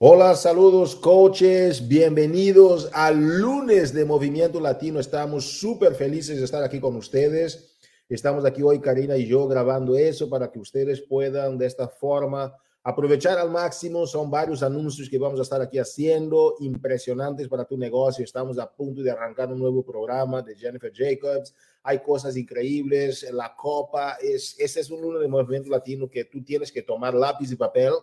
Hola, saludos coaches, bienvenidos al lunes de Movimiento Latino. Estamos súper felices de estar aquí con ustedes. Estamos aquí hoy, Karina y yo, grabando eso para que ustedes puedan de esta forma aprovechar al máximo. Son varios anuncios que vamos a estar aquí haciendo, impresionantes para tu negocio. Estamos a punto de arrancar un nuevo programa de Jennifer Jacobs. Hay cosas increíbles. La copa es, ese es un lunes de Movimiento Latino que tú tienes que tomar lápiz y papel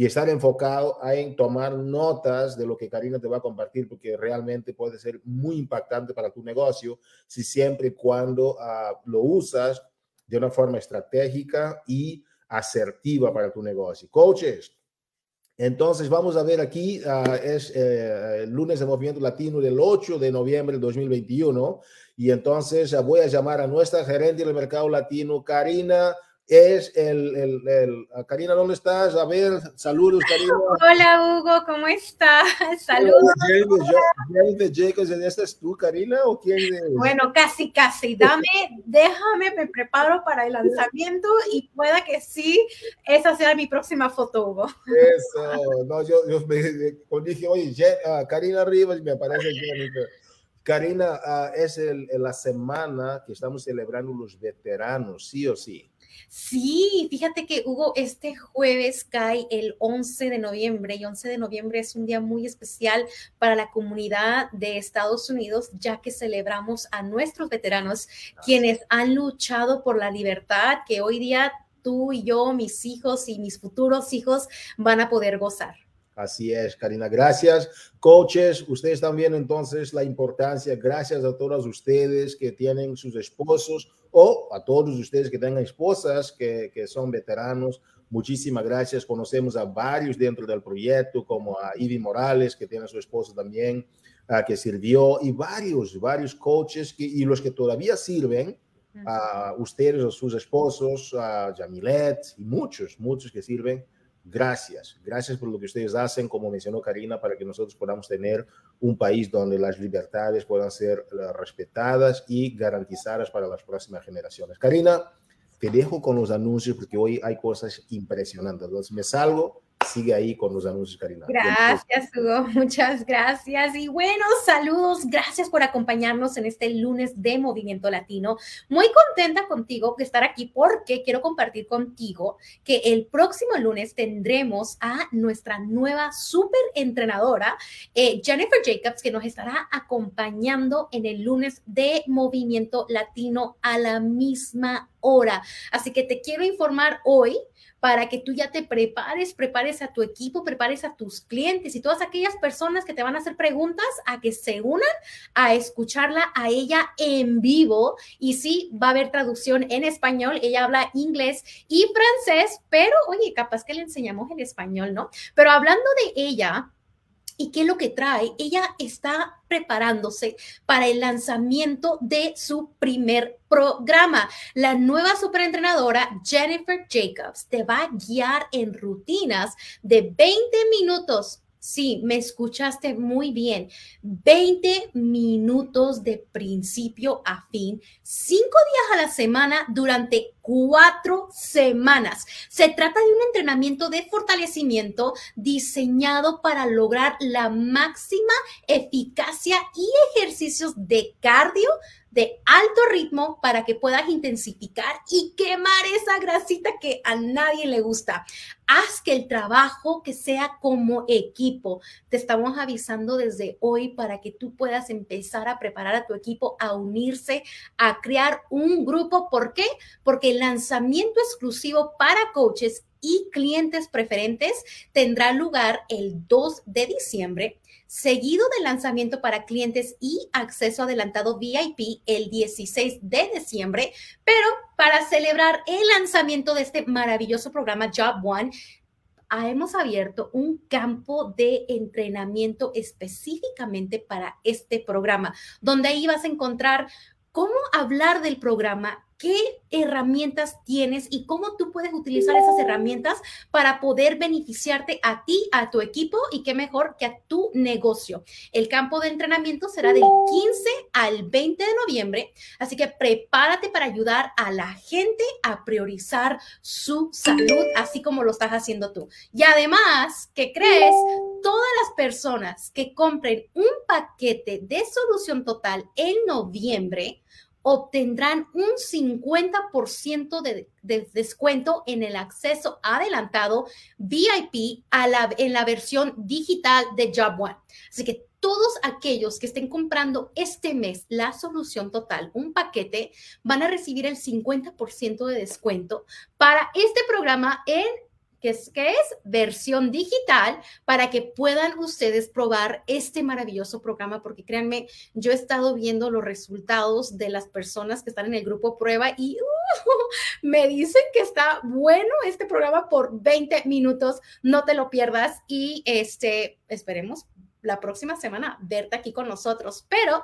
y estar enfocado en tomar notas de lo que Karina te va a compartir, porque realmente puede ser muy impactante para tu negocio si siempre y cuando uh, lo usas de una forma estratégica y asertiva para tu negocio. Coaches, entonces vamos a ver aquí, uh, es eh, el lunes de Movimiento Latino del 8 de noviembre de 2021, y entonces uh, voy a llamar a nuestra gerente del mercado latino, Karina es el, el, el, ah, Karina, ¿dónde estás? A ver, saludos, Karina. Hola, Hugo, ¿cómo estás? Saludos. James Jacobs, ¿esta es tú, Karina, o quién es? Bueno, casi, casi. Dame, déjame, me preparo para el lanzamiento y pueda que sí, esa sea mi próxima foto, Hugo. Eso, no, yo, yo me dije, oye, uh, Karina Rivas, me aparece Jennifer. Karina, uh, es el, la semana que estamos celebrando los veteranos, sí o sí. Sí, fíjate que Hugo, este jueves cae el 11 de noviembre y 11 de noviembre es un día muy especial para la comunidad de Estados Unidos, ya que celebramos a nuestros veteranos, quienes han luchado por la libertad que hoy día tú y yo, mis hijos y mis futuros hijos van a poder gozar. Así es, Karina. Gracias. Coaches, ustedes también entonces la importancia, gracias a todos ustedes que tienen sus esposos o a todos ustedes que tengan esposas que, que son veteranos. Muchísimas gracias. Conocemos a varios dentro del proyecto, como a Ivy Morales, que tiene a su esposa también, uh, que sirvió, y varios, varios coaches que, y los que todavía sirven, a uh, ustedes, a sus esposos, a Jamilet y muchos, muchos que sirven gracias. Gracias por lo que ustedes hacen, como mencionó Karina, para que nosotros podamos tener un país donde las libertades puedan ser eh, respetadas y garantizadas para las próximas generaciones. Karina, te dejo con los anuncios porque hoy hay cosas impresionantes. Entonces me salgo sigue ahí con los anuncios, Karina. Gracias, Hugo. Muchas gracias. Y bueno, saludos. Gracias por acompañarnos en este lunes de Movimiento Latino. Muy contenta contigo de estar aquí porque quiero compartir contigo que el próximo lunes tendremos a nuestra nueva super entrenadora, eh, Jennifer Jacobs, que nos estará acompañando en el lunes de Movimiento Latino a la misma hora. Así que te quiero informar hoy para que tú ya te prepares, prepares a tu equipo, prepares a tus clientes y todas aquellas personas que te van a hacer preguntas a que se unan a escucharla a ella en vivo. Y sí, va a haber traducción en español. Ella habla inglés y francés, pero oye, capaz que le enseñamos en español, ¿no? Pero hablando de ella, ¿Y qué es lo que trae? Ella está preparándose para el lanzamiento de su primer programa. La nueva superentrenadora Jennifer Jacobs te va a guiar en rutinas de 20 minutos Sí, me escuchaste muy bien. 20 minutos de principio a fin, cinco días a la semana durante cuatro semanas. Se trata de un entrenamiento de fortalecimiento diseñado para lograr la máxima eficacia y ejercicios de cardio de alto ritmo para que puedas intensificar y quemar esa grasita que a nadie le gusta. Haz que el trabajo que sea como equipo. Te estamos avisando desde hoy para que tú puedas empezar a preparar a tu equipo a unirse, a crear un grupo. ¿Por qué? Porque el lanzamiento exclusivo para coaches y clientes preferentes tendrá lugar el 2 de diciembre seguido del lanzamiento para clientes y acceso adelantado VIP el 16 de diciembre, pero para celebrar el lanzamiento de este maravilloso programa Job One, hemos abierto un campo de entrenamiento específicamente para este programa, donde ahí vas a encontrar cómo hablar del programa, qué herramientas tienes y cómo tú puedes utilizar esas herramientas para poder beneficiarte a ti, a tu equipo y qué mejor que a tu negocio. El campo de entrenamiento será del 15 al 20 de noviembre, así que prepárate para ayudar a la gente a priorizar su salud, así como lo estás haciendo tú. Y además, ¿qué crees? Todas las personas que compren un paquete de solución total en noviembre, obtendrán un 50% de, descuento en el acceso adelantado VIP a la, en la versión digital de Job One. Así que todos aquellos que estén comprando este mes la solución total, un paquete, van a recibir el 50% de descuento para este programa en que es, que es versión digital para que puedan ustedes probar este maravilloso programa, porque créanme, yo he estado viendo los resultados de las personas que están en el grupo prueba y uh, me dicen que está bueno este programa por 20 minutos, no te lo pierdas y este, esperemos la próxima semana verte aquí con nosotros. Pero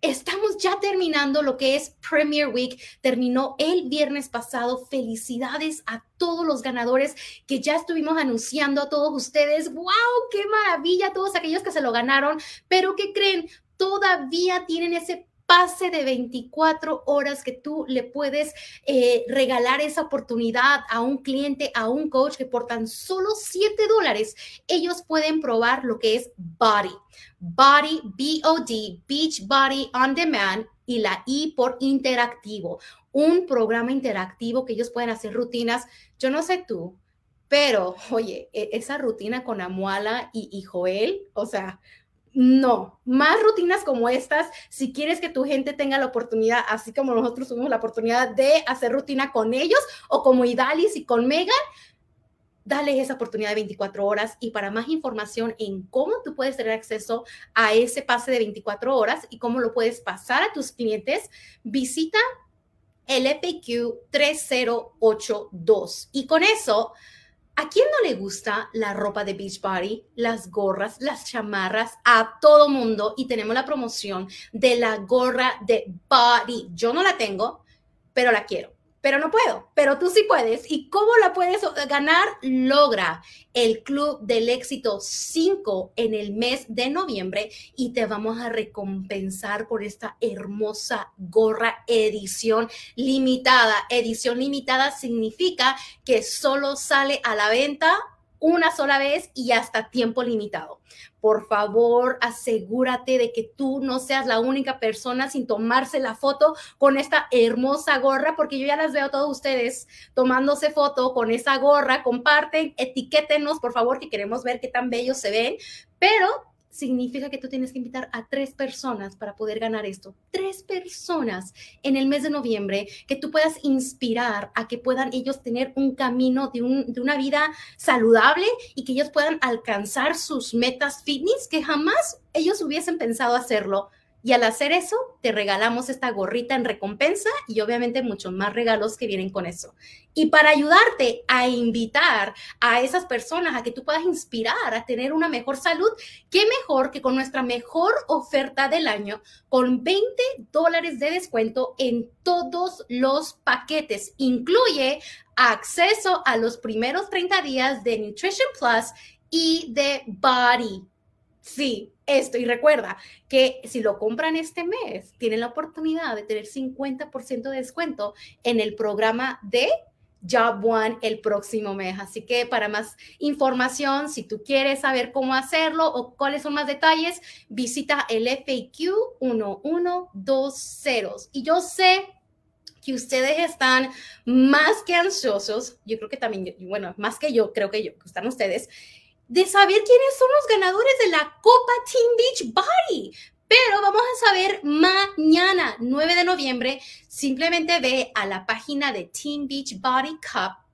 estamos ya terminando lo que es Premier Week. Terminó el viernes pasado. Felicidades a todos los ganadores que ya estuvimos anunciando a todos ustedes. ¡Wow! ¡Qué maravilla! Todos aquellos que se lo ganaron. Pero ¿qué creen? Todavía tienen ese pase de 24 horas que tú le puedes eh, regalar esa oportunidad a un cliente, a un coach que por tan solo 7 dólares ellos pueden probar lo que es Body. Body, B-O-D, Beach Body On Demand y la I por interactivo. Un programa interactivo que ellos pueden hacer rutinas. Yo no sé tú, pero oye, e, esa rutina con Amuala y, y Joel, o sea, no, más rutinas como estas, si quieres que tu gente tenga la oportunidad, así como nosotros tuvimos la oportunidad de hacer rutina con ellos o como Idalis y con Megan, dale esa oportunidad de 24 horas y para más información en cómo tú puedes tener acceso a ese pase de 24 horas y cómo lo puedes pasar a tus clientes, visita el FAQ 3082 y con eso ¿A quién no le gusta la ropa de Beachbody, las gorras, las chamarras? A todo mundo. Y tenemos la promoción de la gorra de Body. Yo no la tengo, pero la quiero pero no puedo, pero tú sí puedes. ¿Y cómo la puedes ganar? Logra el Club del Éxito 5 en el mes de noviembre y te vamos a recompensar por esta hermosa gorra edición limitada. Edición limitada significa que solo sale a la venta una sola vez y hasta tiempo limitado. Por favor, asegúrate de que tú no seas la única persona sin tomarse la foto con esta hermosa gorra, porque yo ya las veo a todos ustedes tomándose foto con esa gorra. Comparten, etiquétenos, por favor, que queremos ver qué tan bellos se ven. Pero significa que tú tienes que invitar a tres personas para poder ganar esto. Tres personas en el mes de noviembre que tú puedas inspirar a que puedan ellos tener un camino de, de una vida saludable y que ellos puedan alcanzar sus metas fitness que jamás ellos hubiesen pensado hacerlo y al hacer eso, te regalamos esta gorrita en recompensa y obviamente muchos más regalos que vienen con eso. Y para ayudarte a invitar a esas personas a que tú puedas inspirar a tener una mejor salud, qué mejor que con nuestra mejor oferta del año, con 20 dólares de descuento en todos los paquetes. Incluye acceso a los primeros 30 días de Nutrition Plus y de Body. Sí, esto. Y recuerda que si lo compran este mes, tienen la oportunidad de tener 50% de descuento en el programa de Job One el próximo mes. Así que para más información, si tú quieres saber cómo hacerlo o cuáles son más detalles, visita el FAQ 1120. Y yo sé que ustedes están más que ansiosos, yo creo que también, bueno, más que yo, creo que yo, que están ustedes, de saber quiénes son los ganadores de la Copa Team Beach Body. Pero vamos a saber mañana, 9 de noviembre. Simplemente ve a la página de Team Beach Body Cup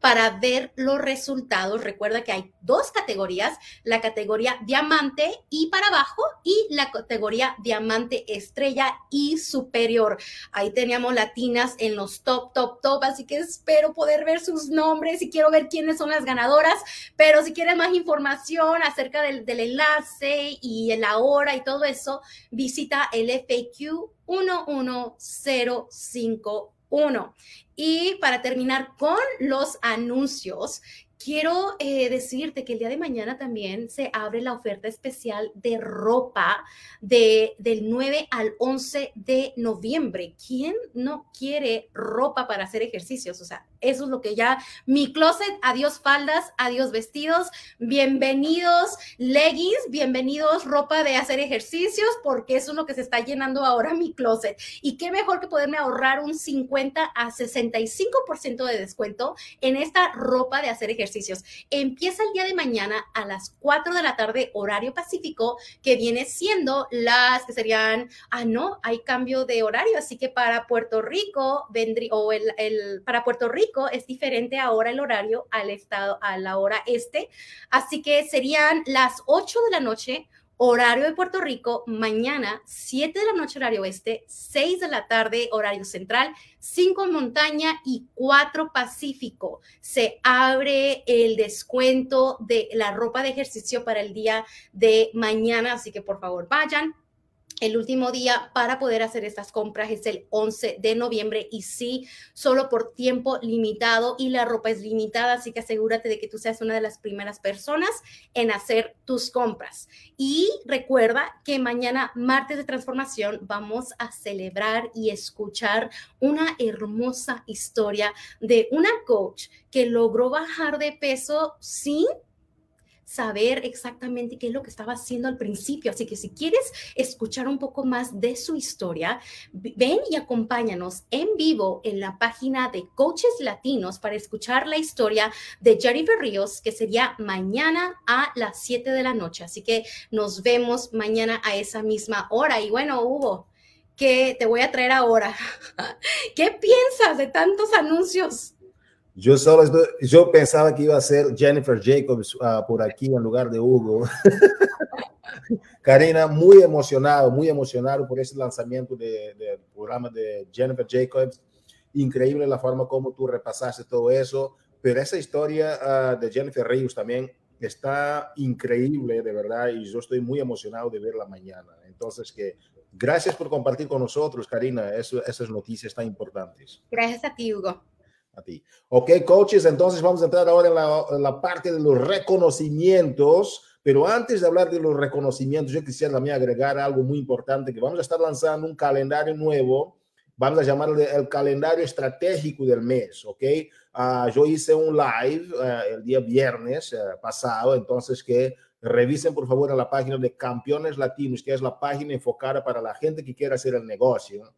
para ver los resultados. Recuerda que hay dos categorías, la categoría diamante y para abajo y la categoría diamante estrella y superior. Ahí teníamos latinas en los top, top, top, así que espero poder ver sus nombres y quiero ver quiénes son las ganadoras, pero si quieres más información acerca del, enlace y la hora y todo eso, visita el FAQ 1151. Y para terminar con los anuncios, quiero eh, decirte que el día de mañana también se abre la oferta especial de ropa de, del 9 al 11 de noviembre. ¿Quién no quiere ropa para hacer ejercicios? O sea, eso es lo que ya mi closet, adiós faldas, adiós vestidos, bienvenidos leggings, bienvenidos ropa de hacer ejercicios, porque eso es lo que se está llenando ahora mi closet. Y qué mejor que poderme ahorrar un 50 a 65% de descuento en esta ropa de hacer ejercicios. Empieza el día de mañana a las 4 de la tarde, horario pacífico, que viene siendo las que serían, ah, no, hay cambio de horario, así que para Puerto Rico vendría, o el, el para Puerto Rico, es diferente ahora el horario al estado, a la hora este. Así que serían las 8 de la noche, horario de Puerto Rico, mañana 7 de la noche horario oeste, 6 de la tarde horario central, 5 montaña y 4 pacífico. Se abre el descuento de la ropa de ejercicio para el día de mañana, así que por favor vayan, el último día para poder hacer estas compras es el 11 de noviembre y sí, solo por tiempo limitado y la ropa es limitada, así que asegúrate de que tú seas una de las primeras personas en hacer tus compras. Y recuerda que mañana, martes de transformación, vamos a celebrar y escuchar una hermosa historia de una coach que logró bajar de peso sin saber exactamente qué es lo que estaba haciendo al principio. Así que si quieres escuchar un poco más de su historia, ven y acompáñanos en vivo en la página de Coaches Latinos para escuchar la historia de Jennifer Ríos, que sería mañana a las 7 de la noche. Así que nos vemos mañana a esa misma hora. Y bueno, Hugo, que te voy a traer ahora. ¿Qué piensas de tantos anuncios? Yo solo yo pensaba que iba a ser Jennifer Jacobs uh, por aquí en lugar de Hugo. Karina, muy emocionado, muy emocionado por ese lanzamiento del de programa de Jennifer Jacobs. Increíble la forma como tú repasaste todo eso, pero esa historia uh, de Jennifer Rios también está increíble, de verdad, y yo estoy muy emocionado de verla mañana. Entonces, que gracias por compartir con nosotros, Karina, esas noticias tan importantes. Gracias a ti, Hugo a ti. Ok, coaches, entonces vamos a entrar ahora en la, parte de los reconocimientos. Pero antes de hablar de los reconocimientos, yo quisiera también agregar algo muy importante, que vamos a estar lanzando un calendario nuevo, vamos a llamarlo el calendario estratégico del mes, ¿ok? Uh, yo hice un live uh, el día viernes uh, pasado, entonces que revisen por favor a la página de Campeones Latinos, que es la página enfocada para la gente que quiera hacer el negocio.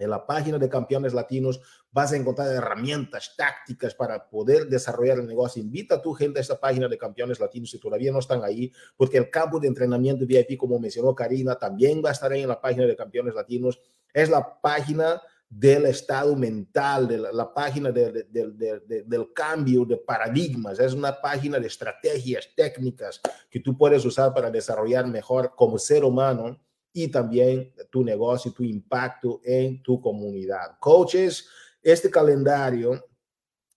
En la página de Campeones Latinos vas a encontrar herramientas tácticas para poder desarrollar el negocio. Invita a tu gente a esta página de Campeones Latinos si todavía no están ahí, porque el campo de entrenamiento VIP, como mencionó Karina, también va a estar ahí en la página de Campeones Latinos. Es la página del estado mental, de la, página del cambio de paradigmas. Es una página de estrategias técnicas que tú puedes usar para desarrollar mejor como ser humano y también tu negocio, tu impacto en tu comunidad. Coaches, este calendario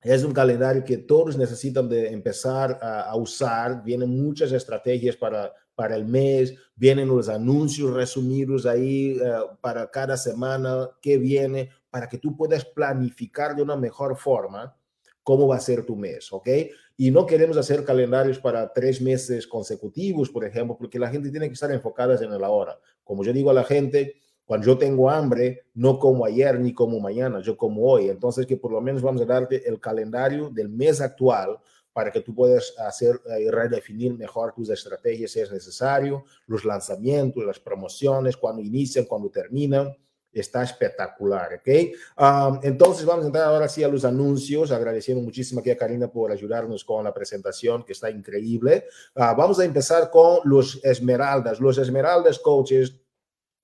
es un calendario que todos necesitan de empezar a, usar. Vienen muchas estrategias para, para el mes, vienen los anuncios resumidos ahí eh, para cada semana que viene, para que tú puedas planificar de una mejor forma cómo va a ser tu mes, ¿ok? Y no queremos hacer calendarios para tres meses consecutivos, por ejemplo, porque la gente tiene que estar enfocada en el ahora. Como yo digo a la gente, cuando yo tengo hambre, no como ayer ni como mañana, yo como hoy. Entonces, que por lo menos vamos a darte el calendario del mes actual para que tú puedas hacer y eh, redefinir mejor tus estrategias si es necesario, los lanzamientos, las promociones, cuando inician, cuando terminan está espectacular, ¿ok? entonces vamos a entrar ahora sí a los anuncios, agradeciendo muchísimo aquí a Karina por ayudarnos con la presentación, que está increíble. Ah, vamos a empezar con los Esmeraldas. Los Esmeraldas Coaches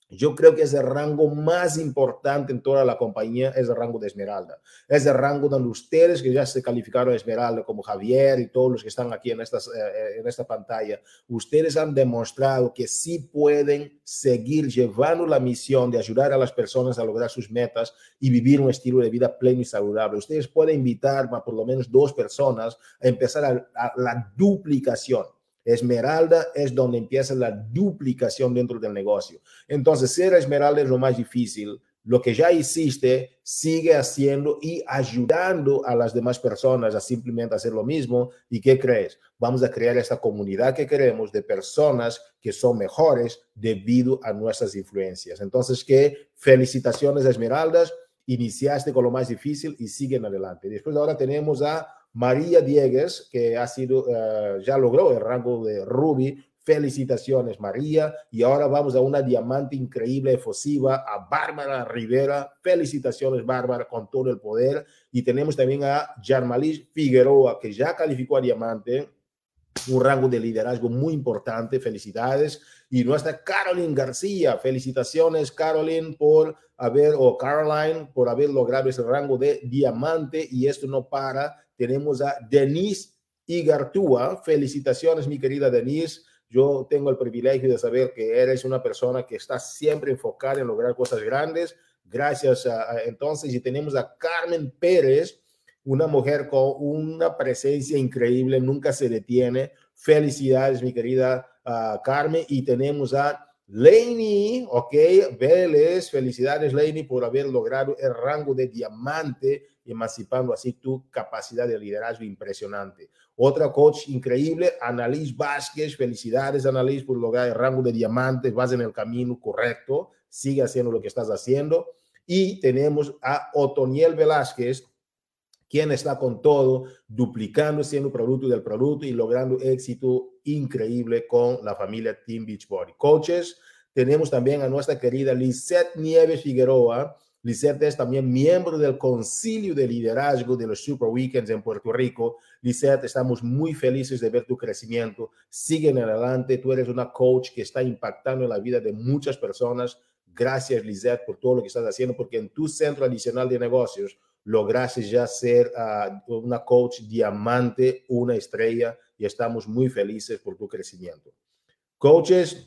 yo creo que es el rango más importante en toda la compañía, es el rango de Esmeralda. Es el rango donde ustedes que ya se calificaron Esmeralda, como Javier y todos los que están aquí en, estas, eh, en esta pantalla, ustedes han demostrado que sí pueden seguir llevando la misión de ayudar a las personas a lograr sus metas y vivir un estilo de vida pleno y saludable. Ustedes pueden invitar a por lo menos dos personas a empezar a la duplicación Esmeralda es donde empieza la duplicación dentro del negocio. Entonces, ser esmeralda es lo más difícil. Lo que ya hiciste, sigue haciendo y ayudando a las demás personas a simplemente hacer lo mismo. ¿Y qué crees? Vamos a crear esta comunidad que queremos de personas que son mejores debido a nuestras influencias. Entonces, ¿qué? Felicitaciones, Esmeraldas. Iniciaste con lo más difícil y siguen adelante. Después ahora tenemos a María Diegues, que ha sido, eh, ya logró el rango de Ruby. Felicitaciones, María. Y ahora vamos a una diamante increíble, efusiva, a Bárbara Rivera. Felicitaciones, Bárbara, con todo el poder. Y tenemos también a Jarmalis Figueroa, que ya calificó a diamante un rango de liderazgo muy importante. Felicidades. Y nuestra Caroline García. Felicitaciones, Caroline, por haber, o Caroline, por haber logrado ese rango de diamante. Y esto no para tenemos a Denise Igartúa. Felicitaciones, mi querida Denise. Yo tengo el privilegio de saber que eres una persona que está siempre enfocada en lograr cosas grandes. Gracias a, entonces. Y tenemos a Carmen Pérez, una mujer con una presencia increíble, nunca se detiene. Felicidades, mi querida uh, Carmen. Y tenemos a Laney, ok, Vélez, felicidades Laney por haber logrado el rango de diamante emancipando así tu capacidad de liderazgo impresionante. Otra coach increíble, Annalise Vázquez, felicidades Annalise por lograr el rango de diamante, vas en el camino correcto, sigue haciendo lo que estás haciendo. Y tenemos a Otoniel Velázquez, quien está con todo, duplicando, siendo producto del producto y logrando éxito increíble con la familia Team Beachbody. Coaches, tenemos también a nuestra querida Lisette Nieves Figueroa, Lisette es también miembro del Concilio de Liderazgo de los Super Weekends en Puerto Rico. Lisette, estamos muy felices de ver tu crecimiento. Sigue en adelante. Tú eres una coach que está impactando en la vida de muchas personas. Gracias, Lisette, por todo lo que estás haciendo, porque en tu centro adicional de negocios lograste ya ser uh, una coach diamante, una estrella, y estamos muy felices por tu crecimiento. Coaches,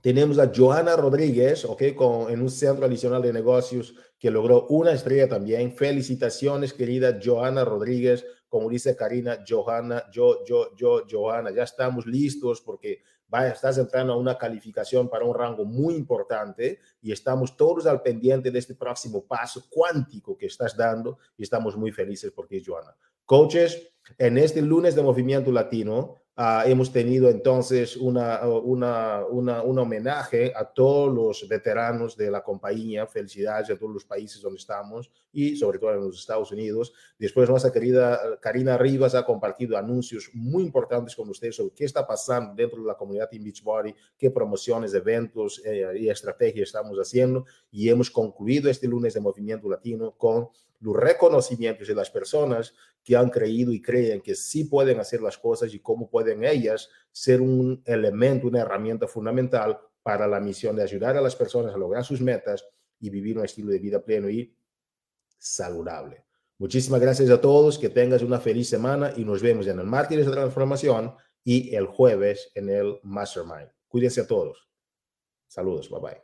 tenemos a Joana Rodríguez, ok, con, en un centro adicional de negocios que logró una estrella también. Felicitaciones, querida Joana Rodríguez. Como dice Karina, Johanna, yo, yo, yo, Joana, ya estamos listos porque estás entrando a una calificación para un rango muy importante y estamos todos al pendiente de este próximo paso cuántico que estás dando y estamos muy felices porque es Joana. Coaches, en este lunes de Movimiento Latino, Uh, hemos tenido entonces una, una, una, un homenaje a todos los veteranos de la compañía, felicidades a todos los países donde estamos y sobre todo en los Estados Unidos. Después nuestra querida Karina Rivas ha compartido anuncios muy importantes con ustedes sobre qué está pasando dentro de la comunidad in Beachbody, qué promociones, eventos eh, y estrategias estamos haciendo y hemos concluido este lunes de Movimiento Latino con los reconocimientos de las personas que han creído y creen que sí pueden hacer las cosas y cómo pueden ellas ser un elemento, una herramienta fundamental para la misión de ayudar a las personas a lograr sus metas y vivir un estilo de vida pleno y saludable. Muchísimas gracias a todos, que tengas una feliz semana y nos vemos en el Mártires de Transformación y el jueves en el Mastermind. Cuídense a todos. Saludos, bye bye.